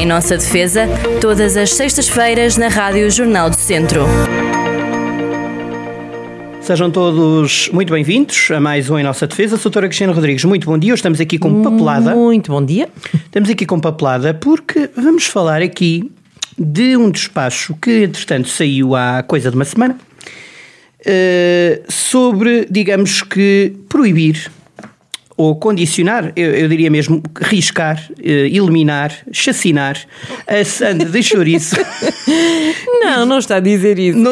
Em nossa defesa, todas as sextas-feiras na Rádio Jornal do Centro. Sejam todos muito bem-vindos a mais um Em Nossa Defesa. Doutora Cristina Rodrigues, muito bom dia. Estamos aqui com papelada. Muito bom dia. Estamos aqui com papelada porque vamos falar aqui de um despacho que, entretanto, saiu há coisa de uma semana uh, sobre, digamos que, proibir ou condicionar, eu, eu diria mesmo riscar, eh, eliminar, chacinar a sanda de chouriço. não, não está a dizer isso. No,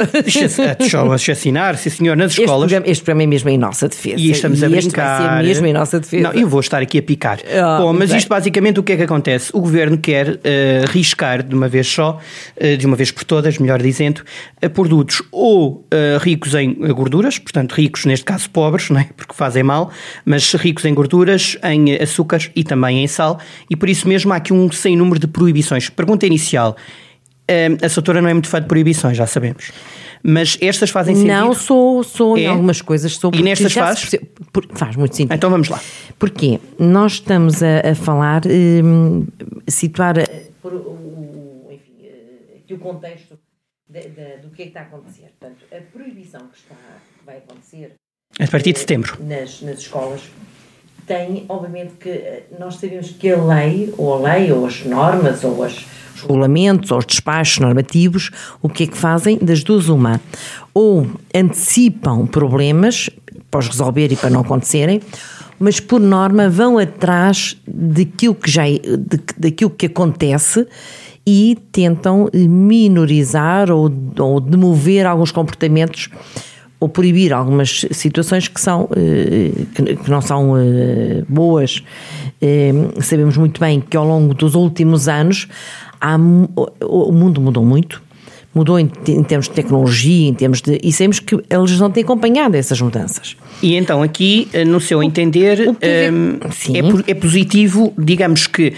chacinar, sim senhor, nas escolas. Este programa, este programa é mesmo em nossa defesa. E estamos e a brincar. Este vai mesmo em nossa defesa. Não, eu vou estar aqui a picar. Oh, Bom, mas isto basicamente o que é que acontece? O governo quer uh, riscar de uma vez só, uh, de uma vez por todas, melhor dizendo, uh, produtos ou ricos em gorduras, portanto ricos neste caso pobres, não é? porque fazem mal, mas ricos em gorduras, em açúcares e também em sal, e por isso mesmo há aqui um sem número de proibições. Pergunta inicial. A Soutora não é muito fã de proibições, já sabemos. Mas estas fazem sentido? Não, sou, sou é? em algumas coisas. Sou e nestas faz? Se, por, faz muito sentido. Então vamos lá. Porquê? Nós estamos a, a falar, um, situar por, o, enfim, aqui o contexto de, de, do que é que está a acontecer. Portanto, a proibição que está, vai acontecer a partir de setembro. Nas, nas escolas, tem, obviamente, que eh, nós sabemos que a lei, ou a lei, ou as normas, ou as, os regulamentos, ou os despachos normativos, o que é que fazem? Das duas, uma. Ou antecipam problemas para os resolver e para não acontecerem, mas por norma vão atrás daquilo que já de, daquilo que acontece e tentam minorizar ou, ou demover alguns comportamentos ou proibir algumas situações que, são, eh, que não são eh, boas. Eh, sabemos muito bem que ao longo dos últimos anos há, o mundo mudou muito, mudou em, termos de tecnologia, em termos de. E sabemos que eles não têm acompanhado essas mudanças. E então, aqui, no seu entender, o é, é, é, positivo, digamos que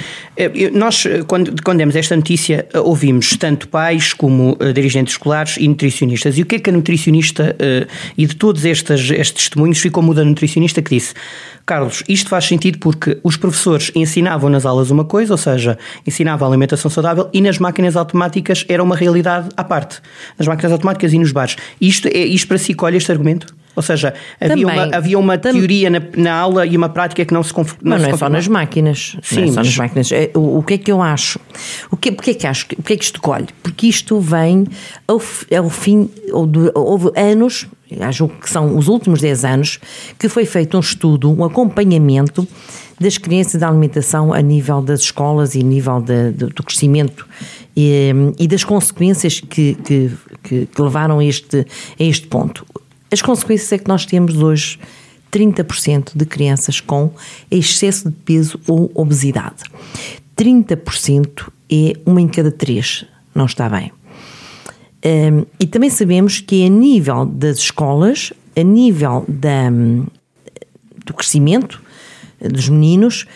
nós, quando, quando demos esta notícia, ouvimos tanto pais como dirigentes escolares e nutricionistas. E o que é que a nutricionista, e de todos estes, estes testemunhos, ficou muda a nutricionista que disse: Carlos, isto faz sentido porque os professores ensinavam nas aulas uma coisa, ou seja, ensinavam a alimentação saudável e nas máquinas automáticas era uma realidade à parte. Nas máquinas automáticas e nos bares. Isto, é, isto para si colhe este argumento? Ou seja, havia uma, havia uma teoria na, na, aula e uma prática que não se conf, não, não é só nas máquinas. Sim, não é só nas máquinas. É, o, o, que é que eu acho? O que, porque é que acho? Porque é que isto colhe? Porque isto vem ao, ao fim, houve anos, acho que são os últimos 10 anos, que foi feito um estudo, um acompanhamento das crianças da alimentação a nível das escolas e a nível de, de, do crescimento e, e, das consequências que, que, que, levaram a este, a este ponto. As consequências é que nós temos hoje 30% de crianças com excesso de peso ou obesidade. 30% é uma em cada três, não está bem. Um, e também sabemos que a nível das escolas, a nível da, do crescimento dos meninos,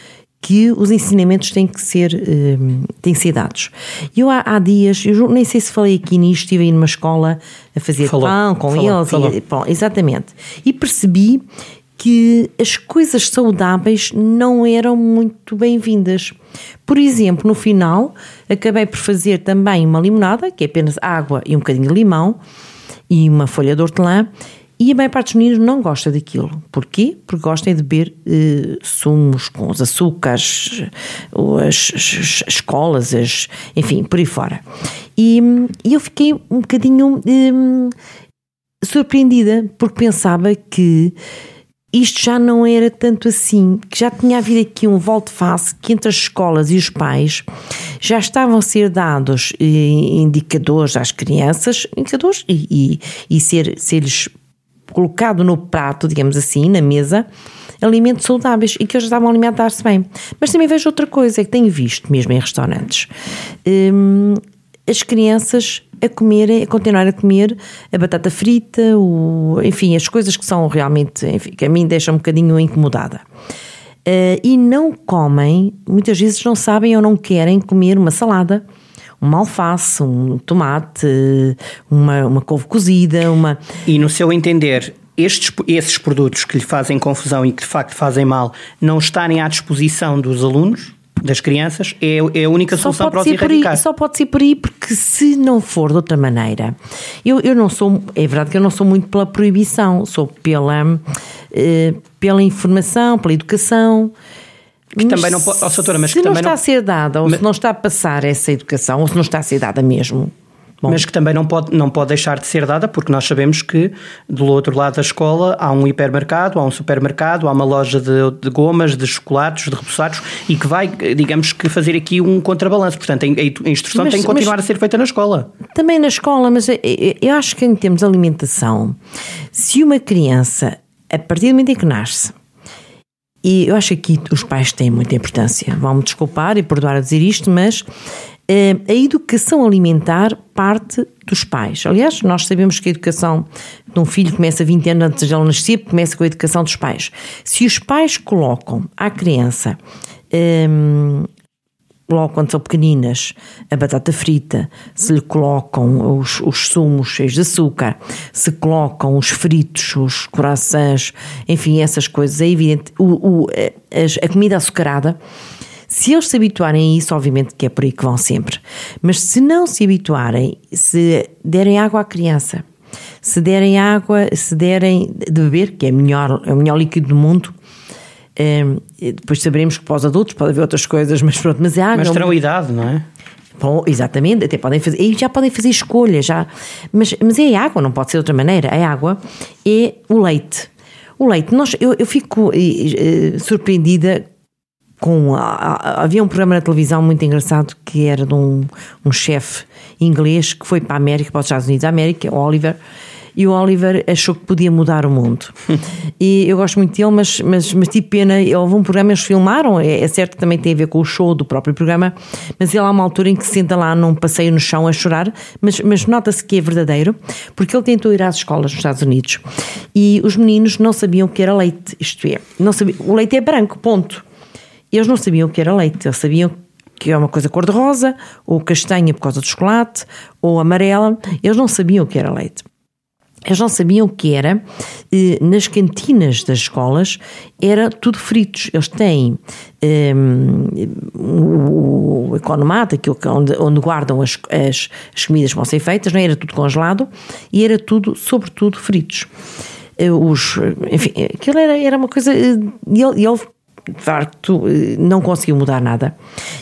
que os ensinamentos têm que ser, uh, têm que ser dados. Eu há, há, dias, eu nem sei se falei aqui nisto, estive aí numa escola a fazer falou, pão com falou, eles, falou. E, bom, exatamente, e percebi que as coisas saudáveis não eram muito bem-vindas. Por exemplo, no final, acabei por fazer também uma limonada, que é apenas água e um bocadinho de limão, e uma folha de hortelã, e a maior parte dos meninos não gosta daquilo. Porquê? Porque gostam de beber eh, sumos com os açúcares, as, as, as as, enfim, por aí fora. E, e eu fiquei um bocadinho eh, surpreendida, porque pensava que isto já não era tanto assim, que já tinha havido aqui um volte-face que entre as escolas e os pais já estavam a ser dados eh, indicadores às crianças, indicadores e, e, e ser, ser-lhes colocado no prato, digamos assim, na mesa, alimentos saudáveis e que eles estavam a alimentar-se bem. Mas também vejo outra coisa, é que tenho visto mesmo em restaurantes. Hum, as crianças a comerem, a continuar a comer a batata frita, o, enfim, as coisas que são realmente, enfim, que a mim deixam um bocadinho incomodada. Uh, e não comem, muitas vezes não sabem ou não querem comer uma salada, uma alface, um tomate, uma, uma couve cozida, uma... E no seu entender, estes, esses produtos que lhe fazem confusão e que de facto fazem mal não estarem à disposição dos alunos? das crianças é, é a única solução para os erradicar. Aí, só pode ser por aí, porque se não for de outra maneira, eu, eu não sou, é verdade que eu não sou muito pela proibição, sou pela, eh, pela informação, pela educação. Que também não pode, oh, mas se que não está não... a ser dada, ou mas... se não está a passar essa educação, ou se não está a ser dada mesmo, Bom. mas que também não pode, não pode deixar de ser dada, porque nós sabemos que do outro lado da escola há um hipermercado, há um supermercado, há uma loja de, de gomas, de chocolates, de repousados e que vai, digamos que, fazer aqui um contrabalanço. Portanto, a instrução mas, tem que continuar a ser feita na escola. Também na escola, mas eu acho que em termos de alimentação, se uma criança, a partir do momento em que nasce, e eu acho que aqui os pais têm muita importância. Vão-me desculpar e perdoar a dizer isto, mas eh, a educação alimentar parte dos pais. Aliás, nós sabemos que a educação de um filho começa 20 anos antes de ele nascer, começa com a educação dos pais. Se os pais colocam à criança um, logo quando são pequeninas, a batata frita, se lhe colocam os, os sumos cheios de açúcar, se colocam os fritos, os corações, enfim, essas coisas, é evidente. O, o, a, a comida açucarada se eles se habituarem a isso, obviamente que é por aí que vão sempre. Mas se não se habituarem, se derem água à criança, se derem água, se derem de beber, que é, melhor, é o melhor líquido do mundo, um, depois saberemos que para os adultos pode haver outras coisas, mas pronto, mas é água. Mas terão idade, não é? Bom, exatamente, até podem fazer, e já podem fazer escolhas, já, mas, mas é água, não pode ser de outra maneira. A água é o leite. O leite, nós, eu, eu fico uh, surpreendida com. havia um programa na televisão muito engraçado que era de um, um chefe inglês que foi para a América, para os Estados Unidos da América, Oliver, e o Oliver achou que podia mudar o mundo. e eu gosto muito dele, mas, mas, mas tive pena. Houve um programa, eles filmaram, é, é, certo que também tem a ver com o show do próprio programa, mas ele há uma altura em que se senta lá num passeio no chão a chorar, mas, mas nota-se que é verdadeiro, porque ele tentou ir às escolas nos Estados Unidos e os meninos não sabiam que era leite, isto é, não sabiam, o leite é branco, ponto. Eles não sabiam o que era leite, eles sabiam que é uma coisa cor-de-rosa, ou castanha por causa do chocolate, ou amarela, eles não sabiam o que era leite. Eles não sabiam o que era, nas cantinas das escolas era tudo fritos. Eles têm um, o economato, aquilo onde, onde guardam as, as, as, comidas que vão ser feitas, não é? era tudo congelado e era tudo, sobretudo, fritos. Eh, os, enfim, aquilo era, era uma coisa. Eh, e ele, ele de facto, não conseguiu mudar nada.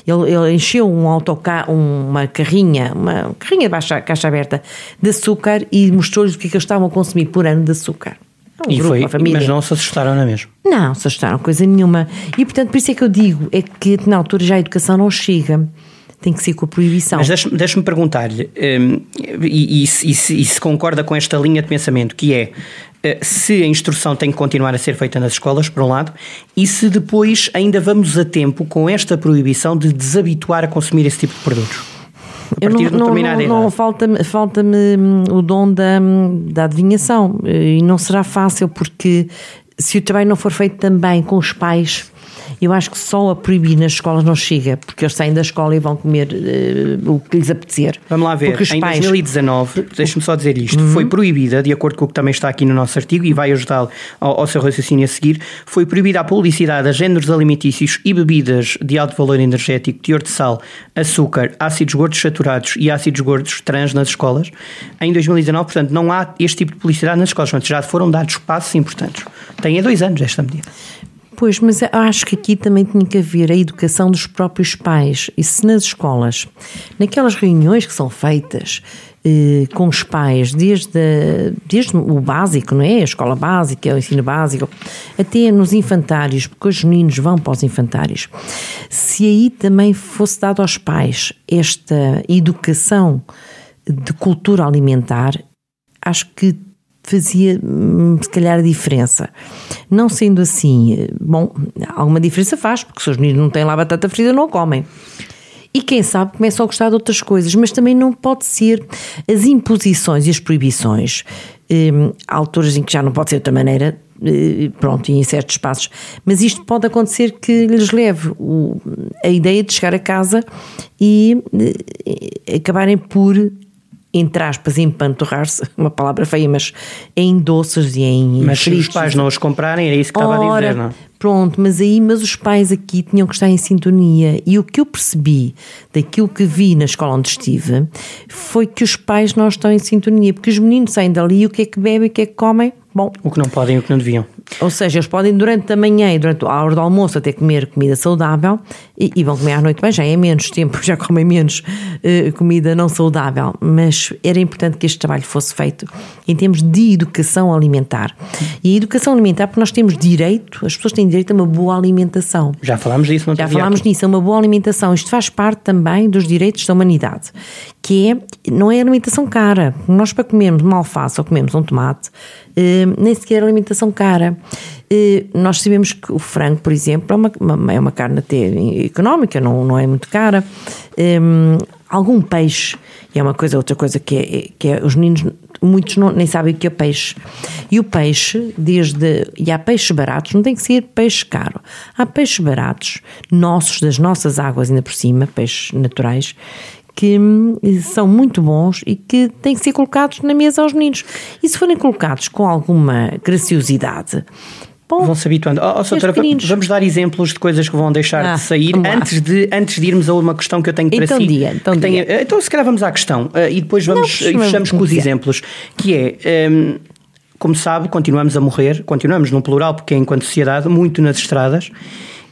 Ele, ele encheu um autocarro, uma carrinha, uma carrinha de baixa, caixa aberta de açúcar e mostrou-lhes o que, é que eles estavam a consumir por ano de açúcar. Um e grupo, foi, mas não se assustaram, não é mesmo? Não, se assustaram, coisa nenhuma. E portanto, por isso é que eu digo, é que na altura já a educação não chega tem que ser com a proibição. Mas deixe-me deixe perguntar-lhe, um, e, e, e, e, se concorda com esta linha de pensamento, que é eh, se a instrução tem que continuar a ser feita nas escolas, por um lado, e se depois ainda vamos a tempo com esta proibição de desabituar a consumir esse tipo de produtos. A partir não, de determinada não, não, não falta-me falta hum, o dom da, hum, da adivinhação e não será fácil porque se o trabalho não for feito também com os pais eu acho que só a proibir nas escolas não chega, porque eles saem da escola e vão comer uh, o que lhes apetecer. Vamos lá ver, em pais... 2019, deixe-me só dizer isto, uhum. foi proibida, de acordo com o que também está aqui no nosso artigo e vai ajudá-lo ao, ao, seu raciocínio a seguir, foi proibida a publicidade a géneros alimentícios e bebidas de alto valor energético, teor de sal, açúcar, ácidos gordos saturados e ácidos gordos trans nas escolas. Em 2019, portanto, não há este tipo de publicidade nas escolas, portanto, já foram dados passos importantes. Tem há dois anos esta medida. Pois, mas acho que aqui também tinha que haver a educação dos próprios pais. E se nas escolas, naquelas reuniões que são feitas eh, com os pais, desde, a, desde o básico, não é? A escola básica, o ensino básico, até nos infantários, porque os meninos vão para os infantários. Se aí também fosse dado aos pais esta educação de cultura alimentar, acho que fazia hum, se calhar a diferença. Não sendo assim, bom, alguma diferença faz, porque se os meninos não têm lá batata frita, não comem. E quem sabe começam a gostar de outras coisas, mas também não pode ser as imposições e as proibições. Hum, há alturas em que já não pode ser de outra maneira, eh, pronto, e em certos espaços. Mas isto pode acontecer que lhes leve o, a ideia de chegar a casa e eh, acabarem por entre aspas, empanturrar-se, uma palavra feia, mas em doces e em Mas fritos. se os pais não os comprarem, era isso que estava Ora, a dizer, não? Pronto, mas aí, mas os pais aqui tinham que estar em sintonia. E o que eu percebi daquilo que vi na escola onde estive foi que os pais não estão em sintonia, porque os meninos saem dali e o que é que bebem, o que é que comem? Bom, o que não podem e o que não deviam. Ou seja, eles podem durante a manhã e durante a hora do almoço até comer comida saudável e, e vão comer à noite bem, já é menos tempo, já comem menos uh, comida não saudável, mas era importante que este trabalho fosse feito em termos de educação alimentar. E a educação alimentar, porque nós temos direito, as pessoas têm direito a uma boa alimentação. Já falámos disso, não Já falámos nisso, a uma boa alimentação. Isto faz parte também dos direitos da humanidade, que é, não é alimentação cara. Nós para comermos uma alface ou comemos um tomate, eh, nem sequer é alimentação cara. Eh, nós sabemos que o frango, por exemplo, é uma, uma, é uma carne até económica, não, não é muito cara. Um, algum peixe, e é uma coisa, outra coisa que é, que é os meninos, muitos não, nem sabem o que é peixe. E o peixe, desde. E há peixes baratos, não tem que ser peixe caro. Há peixes baratos, nossos, das nossas águas, ainda por cima, peixes naturais, que hum, são muito bons e que têm que ser colocados na mesa aos meninos. E se forem colocados com alguma graciosidade, Bom, vão se habituando. Oh, oh, doutora, vamos dar exemplos de coisas que vão deixar ah, de sair antes de, antes de irmos a uma questão que eu tenho para então si. Dia, então, dia. então, se calhar vamos à questão uh, e depois vamos Não, e fechamos com os exemplos, que é. Um, como sabe, continuamos a morrer, continuamos no plural, porque é enquanto sociedade, muito nas estradas,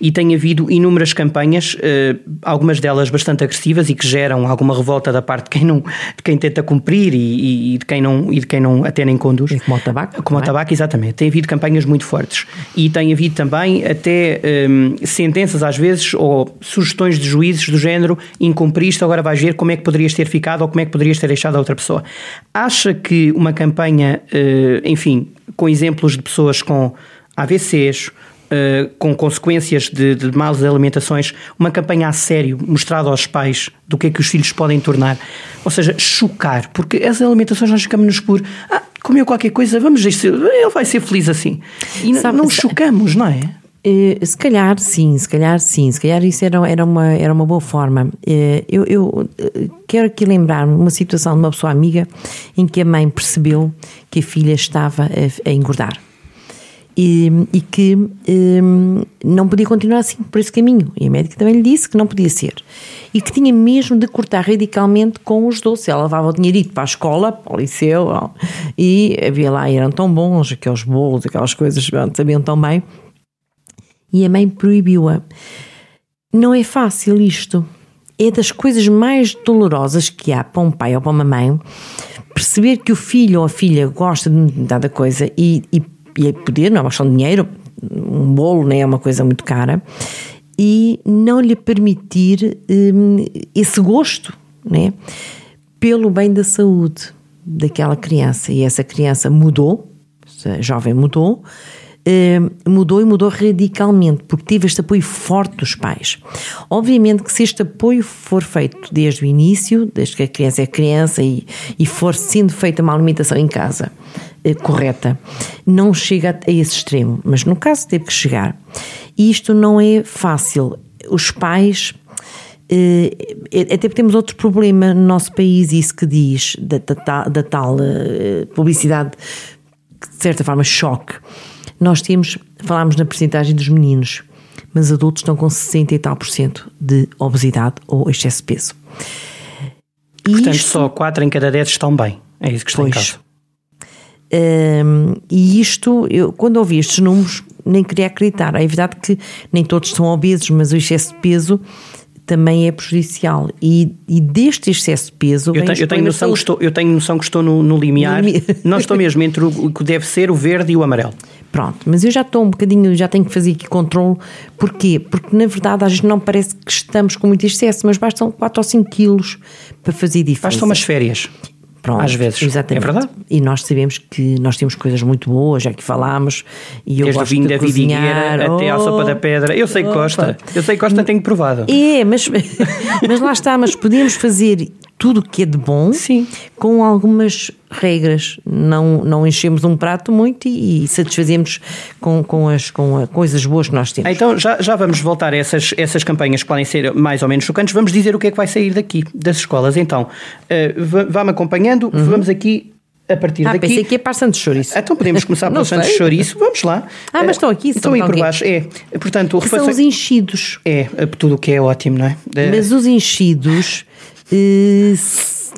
e tem havido inúmeras campanhas, eh, algumas delas bastante agressivas e que geram alguma revolta da parte de quem, não, de quem tenta cumprir e, e de, quem não, e de quem não até nem conduz. E como o tabaco. Como o é? tabaco, exatamente. Tem havido campanhas muito fortes e tem havido também até um, sentenças às vezes ou sugestões de juízes do género incumpriste, agora vais ver como é que poderias ter ficado ou como é que poderias ter deixado a outra pessoa. Acha que uma campanha, uh, enfim, com exemplos de pessoas com AVCs, uh, com consequências de, de más alimentações, uma campanha a sério mostrada aos pais do que é que os filhos podem tornar. Ou seja, chocar, porque as alimentações nós ficamos por. Ah, comeu qualquer coisa, vamos ele vai ser feliz assim. E Sabe, não chocamos, não é? Uh, se calhar sim, se calhar sim, se calhar isso era, era, uma, era uma boa forma. Uh, eu, eu quero aqui lembrar-me uma situação de uma pessoa amiga em que a mãe percebeu que a filha estava a, a engordar e, e que um, não podia continuar assim por esse caminho. E a médica também lhe disse que não podia ser. E que tinha mesmo de cortar radicalmente com os doces. Ela levava o dinheirito para a escola, para o liceu, e havia lá, eram tão bons, aqueles bolos, aquelas coisas, sabiam tão bem. E a mãe proibiu-a. Não é fácil isto. É das coisas mais dolorosas que há para um pai ou para uma mãe perceber que o filho ou a filha gosta de dada coisa e, e e poder, não é uma questão de dinheiro, um bolo nem é uma coisa muito cara, e não lhe permitir hum, esse gosto, né? Pelo bem da saúde daquela criança. E essa criança mudou, essa jovem mudou, mudou e mudou radicalmente, porque teve este apoio forte dos pais. Obviamente que se este apoio for feito desde o início, desde que a criança é criança e, e for sendo feita uma alimentação em casa, eh, correta. Não chega a esse extremo, mas no caso teve que chegar. E isto não é fácil. Os pais. Eh, até porque temos outro problema no nosso país, isso que diz da, da, da tal eh, publicidade, de certa forma, choque. Nós temos, falámos na percentagem dos meninos, mas adultos estão com 60 e tal por cento de obesidade ou excesso de peso. E Portanto, isto, só 4 em cada 10 estão bem. É isso que está pois, em causa. Um, e isto, eu, quando ouvi estes números, nem queria acreditar. É verdade que nem todos são obesos, mas o excesso de peso também é prejudicial. E, e deste excesso de peso. Eu, tenho, eu tenho, noção que estou, eu tenho noção que estou no, no limiar. Não estou mesmo entre o que deve ser o verde e o amarelo. Pronto, mas eu já estou um bocadinho, já tenho que fazer aqui controle. Porquê? Porque na verdade às vezes não parece que estamos com muito excesso, mas bastam 4 ou 5 quilos para fazer diferença. Bastam umas férias. Pronto, Às vezes. Exatamente. É verdade. E nós sabemos que nós temos coisas muito boas, já que falámos. E eu Desde gosto o vinho de da vidigueira oh, até à sopa da pedra. Eu sei que gosta. Eu sei que gosta, tenho provado. É, mas, mas lá está, mas podemos fazer tudo o que é de bom, Sim. com algumas regras. Não, não enchemos um prato muito e, e satisfazemos com, com, as com as coisas boas que nós temos. Então já, já vamos voltar a essas, essas campanhas que podem ser mais ou menos chocantes. Vamos dizer o que é que vai sair daqui, das escolas. Então, uh, vá-me acompanhando, uhum. vamos aqui a partir ah, daqui. pensei que é para Santos Chouriço. Então podemos começar pelo Santos Chouriço. Vamos lá. Ah, mas estão aqui. Estão aí por baixo. É. Portanto, São os enchidos. É, tudo o que é ótimo, não é? Mas os enchidos eh,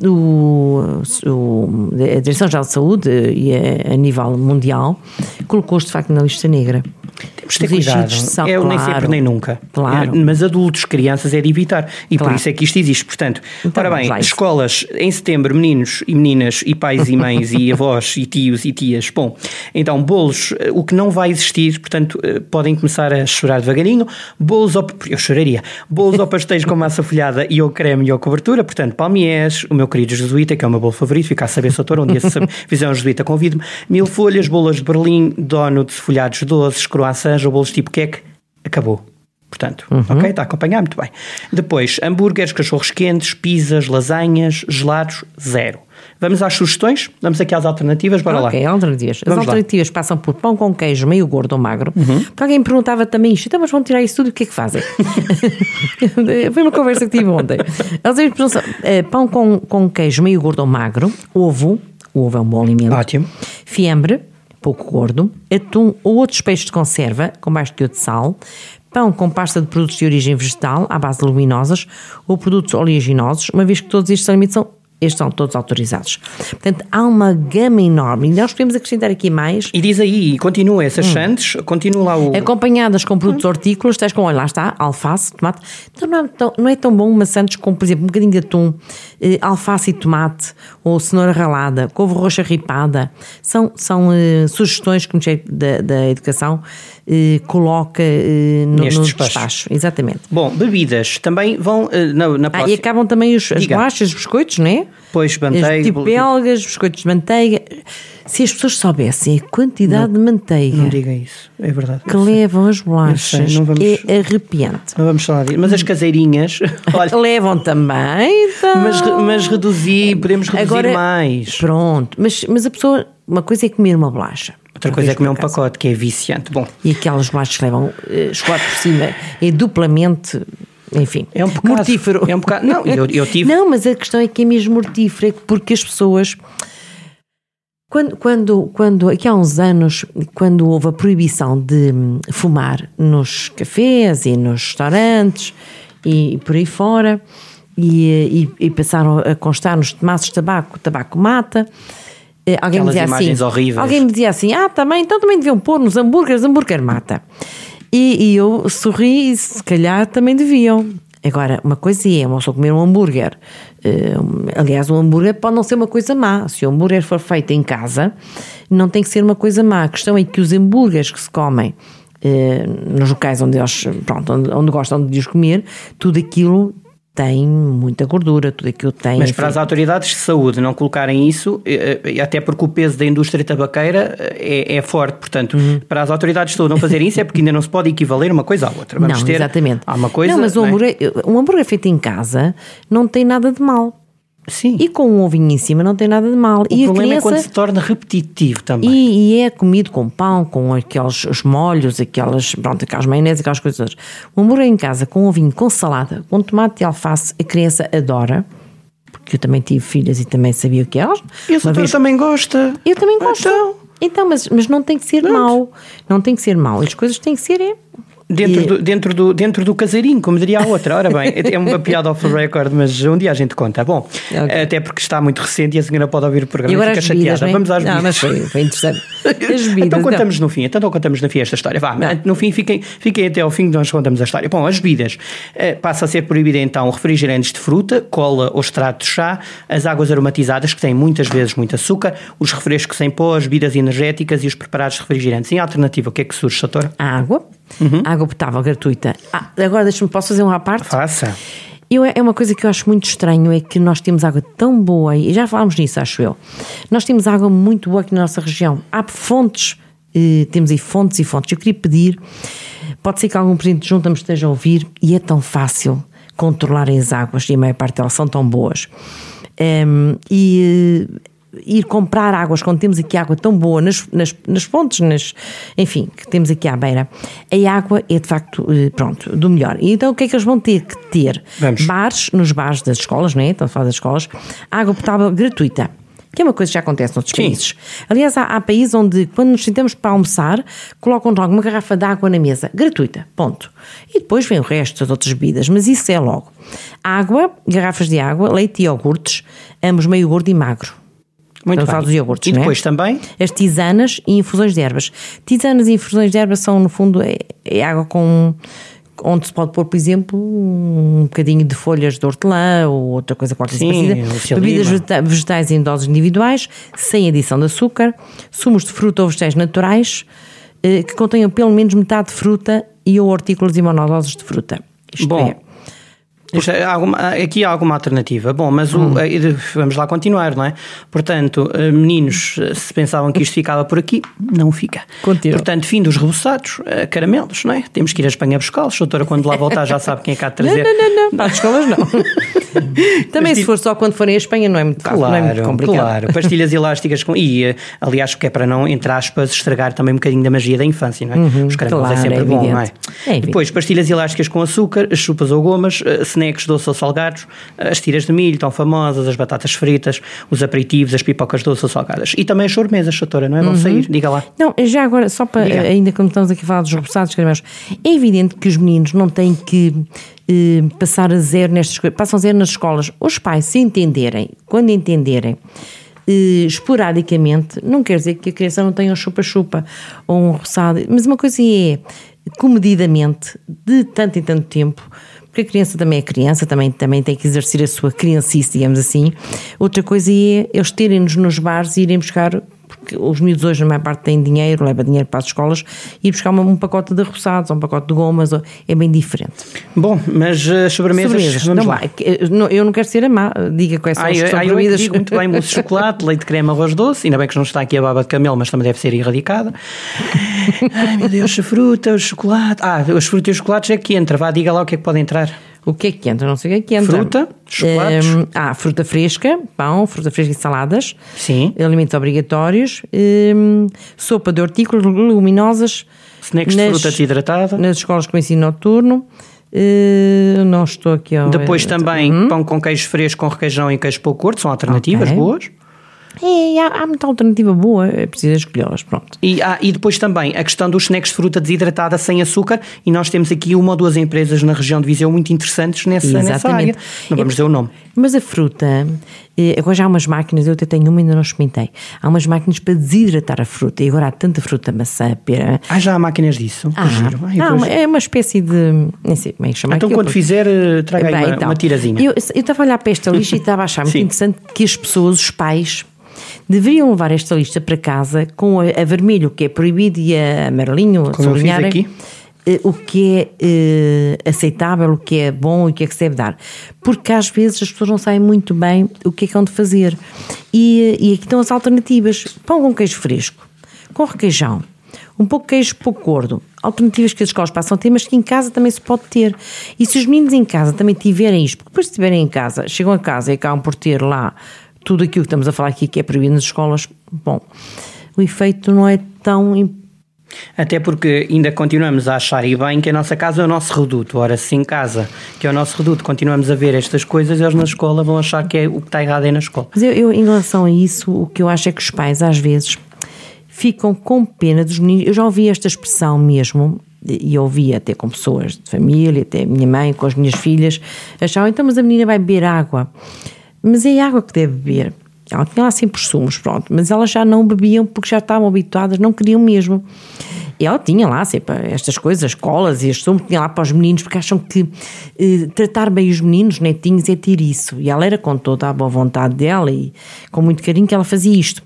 o, o, a Direção-Geral de Saúde e a, a, nível mundial colocou-os de facto na lista negra. Temos de ter cuidado. São, é o nem sempre nem nunca. Claro. Mas adultos, crianças, é de evitar. E claro. por isso é que isto existe. Portanto, então, ora bem, escolas em setembro, meninos e meninas, e pais e mães, e avós, e tios e tias. Bom, então, bolos, eh, o que não vai existir, portanto, eh, podem começar a chorar devagarinho. Bolos ao, eu choraria. Bolos ao pastéis com massa folhada e ao creme e ao cobertura. Portanto, palmiés, o meu querido jesuíta, que é o meu bolo favorito, fica a saber, doutor, um dia se fizer um jesuíta, convido-me. Mil folhas, bolas de Berlim, donuts, folhados doces, croissants ou bolos tipo queque, acabou. Portanto, uhum. ok, está a acompanhar, muito bem. Depois, hambúrgueres, cachorros quentes, pizzas, lasanhas, gelados, zero. Vamos às sugestões? Vamos aqui às alternativas, bora okay, lá. Ok, alternativas. As Vamos alternativas lá. passam por pão com queijo meio gordo ou magro. Uhum. Porque alguém me perguntava também isto, então mas vão tirar isso tudo, o que é que fazem? Foi uma conversa que tive ontem. Eles eh, pão com, com queijo meio gordo ou magro, ovo, o ovo é um bom alimento. Ótimo. Fiambre, pouco gordo, atum ou outros peixes de conserva, com baixo teor de sal, pão com pasta de produtos de origem vegetal, à base de leguminosas, ou produtos oleaginosos, uma vez que todos estes alimentos são estes são todos autorizados. Portanto, há uma gama enorme. E nós podemos acrescentar aqui mais. E diz aí, continua essas hum. chantes, continua lá o. Acompanhadas com produtos hum. hortícolas, tais como, olha, lá está, alface, tomate. Então não é tão, não é tão bom uma sandes com, por exemplo, um bocadinho de atum, eh, alface e tomate, ou cenoura ralada, couve roxa ripada. São, são eh, sugestões que o Ministério da, da Educação eh, coloca eh, no, Neste no despacho. despacho. Exatamente. Bom, bebidas também vão eh, na, na próxima. Ah, e acabam também os, as bolachas, os biscoitos, não é? Pois, manteiga. Tipo belgas, biscoitos de manteiga. Se as pessoas soubessem a quantidade não, de manteiga. Não diga isso, é verdade. Que levam as bolachas, sei, vamos, é arrepiante. Não vamos falar disso. Mas as caseirinhas. Olha, levam também. Então. Mas, mas reduzir, podemos reduzir mais. Pronto, mas, mas a pessoa. Uma coisa é comer uma bolacha. Outra coisa é comer um pacote, que é viciante. Bom. E aquelas bolachas que levam uh, chocolate por cima é duplamente enfim, é um bocado, mortífero. É um bocado, não, eu, eu tive. Não, mas a questão é que é mesmo mortífero, é porque as pessoas. Quando, quando, quando, aqui há uns anos, quando houve a proibição de fumar nos cafés e nos restaurantes e, e por aí fora, e, e, e, passaram a constar nos maços de tabaco, tabaco mata, eh, alguém Aquelas me dizia assim, horríveis. alguém me dizia assim, ah, também, então também deviam pôr nos hambúrgueres, hambúrguer mata. E, e eu sorri e se calhar também deviam. Agora, uma coisa é, uma pessoa comer um hambúrguer. Uh, aliás, um hambúrguer pode não ser uma coisa má. Se o hambúrguer for feito em casa, não tem que ser uma coisa má. A questão é que os hambúrgueres que se comem uh, nos locais onde eles, pronto, onde, onde gostam de os comer, tudo aquilo tem muita gordura, tudo aquilo tem. Mas para as autoridades de saúde não colocarem isso, eh, eh, até porque o peso da indústria tabaqueira eh, é, é forte, portanto, uhum. para as autoridades de saúde não fazerem isso é porque ainda não se pode equivaler uma coisa à outra. Vamos não, ter, exatamente. Há uma coisa. Não, mas um, é? hambúrguer, um hambúrguer feito em casa não tem nada de mal. Sim. E com um ovinho em cima não tem nada de mal. O e problema criança... é quando se torna repetitivo também. E, e, é comido com pão, com aqueles os molhos, aquelas, pronto, aquelas maionese, aquelas coisas. O hambúrguer em casa com um ovinho, com salada, com tomate e alface, a criança adora. Porque eu também tive filhas e também sabia o que elas. E a vez... também gosta. Eu também gosto. Então, então mas, mas não tem que ser Pronto. mau. Não tem que ser mau. As coisas têm que ser é, Dentro, e... do, dentro, do, dentro do caseirinho, como diria a outra. Ora bem, é uma piada off the record, mas um dia a gente conta. Bom, okay. até porque está muito recente e a senhora pode ouvir o programa e, agora fica chateada. Bebidas, Vamos às bebidas. Não, mas foi, foi interessante. As bebidas, então contamos não. no fim, então contamos no fim esta história. Vá, não. no fim fiquem, fiquem até ao fim que nós contamos a história. Bom, as bebidas. Eh, passa a ser proibida então refrigerantes de fruta, cola ou extrato de chá, as águas aromatizadas, que têm muitas vezes muito açúcar, os refrescos em pó, as bebidas energéticas e os preparados refrigerantes. Em alternativa, o que é que surge, Sator? A água Uhum. Água potável gratuita. Ah, agora deixa-me, posso fazer uma parte? Faça. Eu, é uma coisa que eu acho muito estranho, é que nós temos água tão boa, e já falámos nisso, acho eu. Nós temos água muito boa aqui na nossa região. Há fontes, eh, temos aí fontes e fontes. Eu queria pedir, pode ser que algum presidente junto me esteja a ouvir, e é tão fácil controlarem as águas, e a maior parte delas são tão boas Um, e ir comprar águas quando temos aqui água tão boa nas, nas, nas fontes, nas, enfim, que temos aqui à beira, a água é de facto, eh, pronto, do melhor. E então o que é que eles vão ter que ter? Vamos. Bares, nos bares das escolas, não é? Estão a falar das escolas, água potável gratuita. Que é uma coisa que já acontece noutros Sim. países. Aliás, há, há, países onde, quando nos sentamos para almoçar, colocam logo uma garrafa de água na mesa, gratuita, ponto. E depois vem o resto das outras bebidas, mas isso é logo. Água, garrafas de água, leite e iogurtes, ambos meio gordo e magro. Muito bem. dos iogurtes, e depois é? também? As tisanas e infusões de ervas. Tisanas e infusões de ervas são, no fundo, é, é água com onde se pode pôr, por exemplo, um bocadinho de folhas de hortelã ou outra coisa qualquer Sim, parecida. Bebidas vegetais em doses individuais, sem adição de açúcar, sumos de fruta ou vegetais naturais eh, que contenham pelo menos metade de fruta e ou hortícolas e monodoses de fruta. Isto Bom, é, Alguma, aqui há alguma alternativa. Bom, mas hum. o, eh, vamos lá continuar, não é? Portanto, eh, meninos, eh, se pensavam que isto ficava por aqui, não fica. Continua. Portanto, fim dos reboçados, caramelos, não é? Temos que ir a Espanha buscá-los. Doutora, quando lá voltar, já sabe quem é que há de trazer. Não, não, não, não. Para as escolas, não. Também, se for só quando forem a Espanha, não é muito fácil, claro, não é muito complicado. Claro, pastilhas elásticas com. E, aliás, que é para não, entre aspas, estragar também um bocadinho da magia da infância, não é? Uhum, Os caramelos é claro, é sempre é bom, não é? é Depois, pastilhas elásticas com açúcar, chupas ou gomas, snacks doces ou salgados, as tiras de milho tão famosas, as batatas fritas, os aperitivos, as pipocas doces ou salgadas. E também as sobremesas, doutora, não é? Vão uhum. sair, diga lá. Não, já agora, só para, diga. ainda como estamos aqui a falar dos repousados caramelos, é evidente que os meninos não têm que eh, passar a zero nestas coisas, passam a zero nas escolas. Os pais, se entenderem, quando entenderem, eh, esporadicamente, não quer dizer que a criança não tenha um chupa-chupa ou um roçado, mas uma coisa é comedidamente, de tanto em tanto tempo, porque a criança também é criança, também, também tem que exercer a sua criancice, digamos assim. Outra coisa é eles terem-nos nos bares e irem buscar porque os miúdos hoje, na maior parte, têm dinheiro, leva dinheiro para as escolas, e buscar um pacote de roçados ou um pacote de gomas é bem diferente. Bom, mas uh, sobremesas, sobremesas vamos não, lá. Eu não quero ser a má, diga quais são ah, as que são proibidas. muito bem, mousse de chocolate, leite de creme, arroz doce, ainda bem que não está aqui a baba de camelo, mas também deve ser erradicada. Ai meu Deus, a fruta, o chocolate. Ah, as frutas e os chocolates é que entra, vá, diga lá o que é que pode entrar. O que é que entra? Não sei o que é que entra. Fruta, chocolates. Um, ah, fruta fresca, pão, fruta fresca e saladas. Sim. Alimentos obrigatórios. Um, sopa de hortícolas leguminosas. Snacks nas, de fruta desidratada. Nas escolas com ensino noturno. Uh, não estou aqui a Depois também uhum. pão com queijo fresco, com requeijão e queijo pouco curto, são alternativas okay. boas. É, há, há, muita alternativa boa, é preciso escolhê-las, pronto. E, ah, e depois também a questão dos snacks de fruta desidratada sem açúcar, e nós temos aqui uma ou duas empresas na região de Viseu muito interessantes nessa, nessa área. Não vamos é, dizer o nome. Mas a fruta, eh, agora já há umas máquinas, eu até tenho uma e ainda não experimentei. Há umas máquinas para desidratar a fruta, e agora há tanta fruta, maçã, pera. Ah, já há máquinas disso? Ah, Ai, não, é uma espécie de. Nem sei como é que chama Então, quando fizer, eh, traga aí uma, então, uma tirazinha. Eu, eu estava a olhar para esta lista e estava a achar muito interessante que as pessoas, os pais, deveriam levar esta lista para casa com a, a vermelho, que é proibido, e a amarelinho, Como sublinhar. Eh, o que é eh, aceitável, o que é bom e o que é que se deve dar. Porque às vezes as pessoas não sabem muito bem o que é que hão de fazer. E, e aqui estão as alternativas: pão com queijo fresco, com requeijão, um pouco de queijo pouco gordo. Alternativas que as escolas passam a ter, mas que em casa também se pode ter. E se os meninos em casa também tiverem isto, porque depois se estiverem em casa, chegam a casa e acabam por ter lá tudo aquilo que estamos a falar aqui que é proibido nas escolas, bom, o efeito não é tão até porque ainda continuamos a achar e bem que a nossa casa é o nosso reduto. Ora, se em casa, que é o nosso reduto, continuamos a ver estas coisas, eles na escola vão achar que é o que está errado é na escola. Mas eu, eu, em relação a isso, o que eu acho é que os pais, às vezes, ficam com pena dos meninos. Eu já ouvi esta expressão mesmo, e ouvi até com pessoas de família, até a minha mãe, com as minhas filhas, achavam, então, mas a menina vai beber água. Mas é água que deve beber. Ela tinha lá sempre sumos, pronto, mas elas já não bebiam porque já estavam habituadas, não queriam mesmo. E ela tinha lá sempre estas coisas, colas e as sumos, tinha lá para os meninos, porque acham que eh, tratar bem os meninos, netinhos, é ter isso. E ela era com toda a boa vontade dela e com muito carinho que ela fazia isto.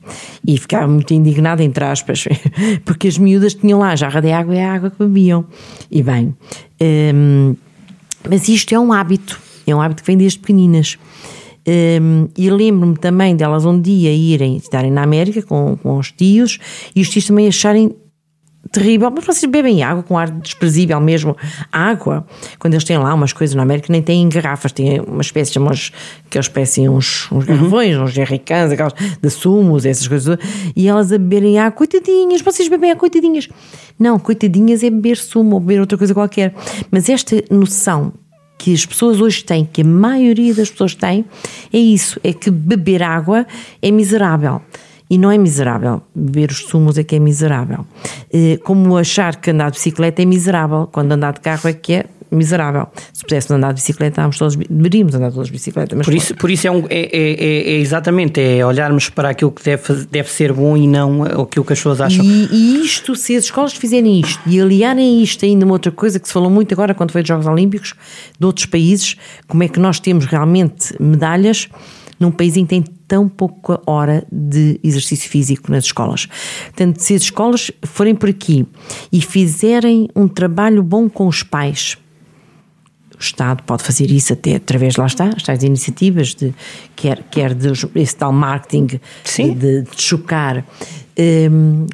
E ficava muito indignada, entre aspas, porque as miúdas tinham lá a jarra de água e a água que bebiam. E bem, hum, mas isto é um hábito, é um hábito que vem desde pequeninas. Um, e lembro-me também delas um dia irem estarem na América com, com os tios e os tios também acharem terrível. Mas vocês bebem água com ar desprezível mesmo. Água, quando eles têm lá umas coisas na América, nem têm garrafas, têm uma espécie, chamamos, que eles parecem uns, uns uhum. garrafões, uns jerrycans, aquelas de sumos, essas coisas. E elas a beberem água, coitadinhas, vocês bebem água, coitadinhas. Não, coitadinhas é beber sumo ou beber outra coisa qualquer. Mas esta noção que as pessoas hoje têm, que a maioria das pessoas têm, é isso: é que beber água é miserável. E não é miserável. Beber os sumos é que é miserável. Eh, como achar que andar de bicicleta é miserável, quando andar de carro é que é miserável. Se pudéssemos andar de bicicleta, todos, deveríamos andar todas de bicicleta. Mas por isso, por isso é, um, é, é, é, é, exatamente, é olharmos para aquilo que deve, deve ser bom e não aquilo que as pessoas acham. E, e isto, se as escolas fizerem isto e aliarem isto ainda uma outra coisa que se falou muito agora quando foi dos Jogos Olímpicos de outros países, como é que nós temos realmente medalhas num país em que tem tão pouca hora de exercício físico nas escolas. Portanto, se as escolas forem por aqui e fizerem um trabalho bom com os pais, o Estado pode fazer isso até através, lá está, as iniciativas, de, quer, quer de, esse tal marketing de, de, chocar. Um,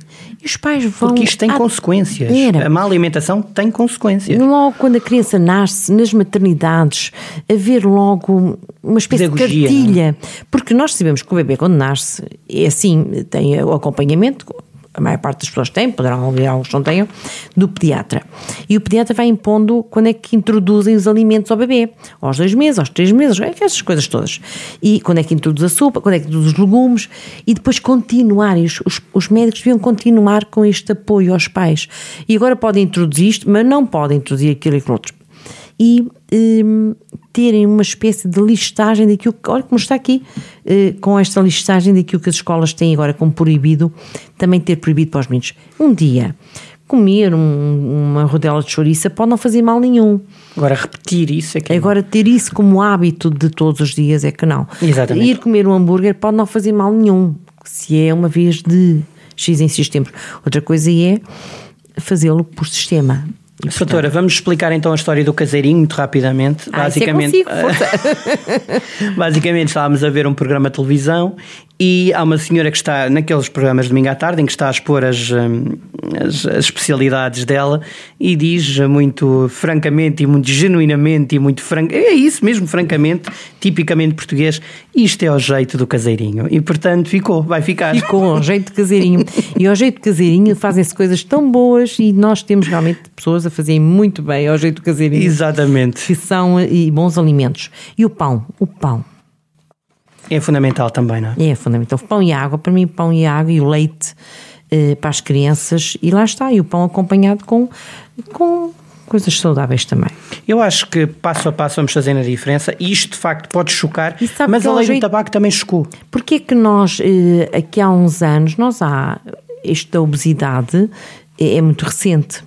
e os pais vão. Porque isto tem a... consequências. Era. A má alimentação tem consequências. Logo quando a criança nasce, nas maternidades, haver logo uma espécie Pedagogia, de cartilha. Não? Porque nós sabemos que o bebê, quando nasce, é assim, tem o acompanhamento a maior parte das pessoas tem, poderão ouvir alguns não tenham, do pediatra. E o pediatra vai impondo quando é que introduzem os alimentos ao bebê. Aos dois meses, aos três meses, é essas coisas todas. E quando é que introduz a sopa, quando é que introduz os legumes, e depois continuar. Os, os, os médicos deviam continuar com este apoio aos pais. E agora podem introduzir isto, mas não podem introduzir aquilo e aquilo outro. E um, terem uma espécie de listagem daquilo que, olha como está aqui, uh, com esta listagem daquilo que as escolas têm agora como proibido, também ter proibido para os meninos. Um dia, comer um, uma rodela de chouriça pode não fazer mal nenhum. Agora, repetir isso é que. Agora, ter isso como hábito de todos os dias é que não. Exatamente. Ir comer um hambúrguer pode não fazer mal nenhum, se é uma vez de X em X tempos. Outra coisa é fazê-lo por sistema. Doutora, vamos explicar então a história do caseirinho muito rapidamente. Ah, basicamente, é consigo, basicamente estávamos a ver um programa de televisão e há uma senhora que está naqueles programas de domingo à tarde em que está a expor as, hum, as, as, especialidades dela e diz muito francamente e muito genuinamente e muito franco, é isso mesmo, francamente, tipicamente português, isto é ao jeito do caseirinho. E portanto ficou, vai ficar. Ficou ao jeito caseirinho. e ao jeito caseirinho fazem-se coisas tão boas e nós temos realmente pessoas a fazerem muito bem ao jeito do caseirinho. Exatamente. Que são e bons alimentos. E o pão, o pão é fundamental também, não é? É fundamental. Pão e água, para mim, pão e água e o leite eh, para as crianças, e lá está, e o pão acompanhado com, com coisas saudáveis também. Eu acho que passo a passo vamos fazendo a diferença e isto de facto pode chocar, mas a lei jeito... do tabaco também chocou. Porquê que nós, eh, aqui há uns anos, nós há, esta obesidade é, é muito recente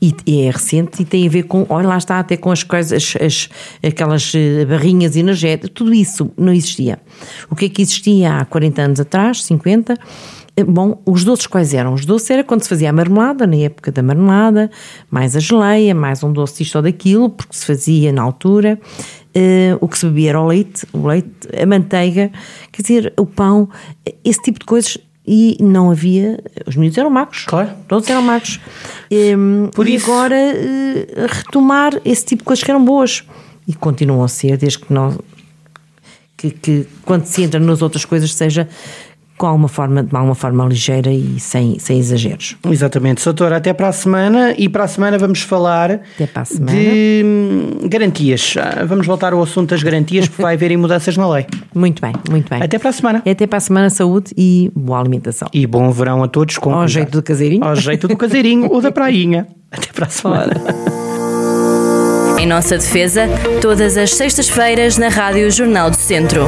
e, é recente e tem a ver com, olha lá está, até com as coisas, as, aquelas eh, barrinhas energéticas, tudo isso não existia. O que é que existia há 40 anos atrás, 50? Eh, bom, os doces quais eram? Os doces era quando se fazia a marmelada, na época da marmelada, mais a geleia, mais um doce isto ou daquilo, porque se fazia na altura. Uh, o que se bebia era o leite, o leite, a manteiga, quer dizer, o pão, esse tipo de coisas e não havia. Os miúdos eram magos. Claro. Todos eram magos. Um, Por e isso... agora uh, retomar esse tipo de coisas que eram boas. E continuam a ser, desde que nós. Que, que quando se entra nas outras coisas seja com alguma forma, de alguma forma ligeira e sem, sem exageros. Exatamente. Doutora, até para a semana e para a semana vamos falar de hum, garantias. Ah, vamos voltar ao assunto das garantias porque vai haver mudanças na lei. Muito bem, muito bem. Até para a semana. E até para a semana, saúde e boa alimentação. E bom verão a todos. Com ao jeito do caseirinho. Ao jeito do caseirinho ou da prainha. Até para a semana. Em nossa defesa, todas as sextas-feiras na Rádio Jornal do Centro.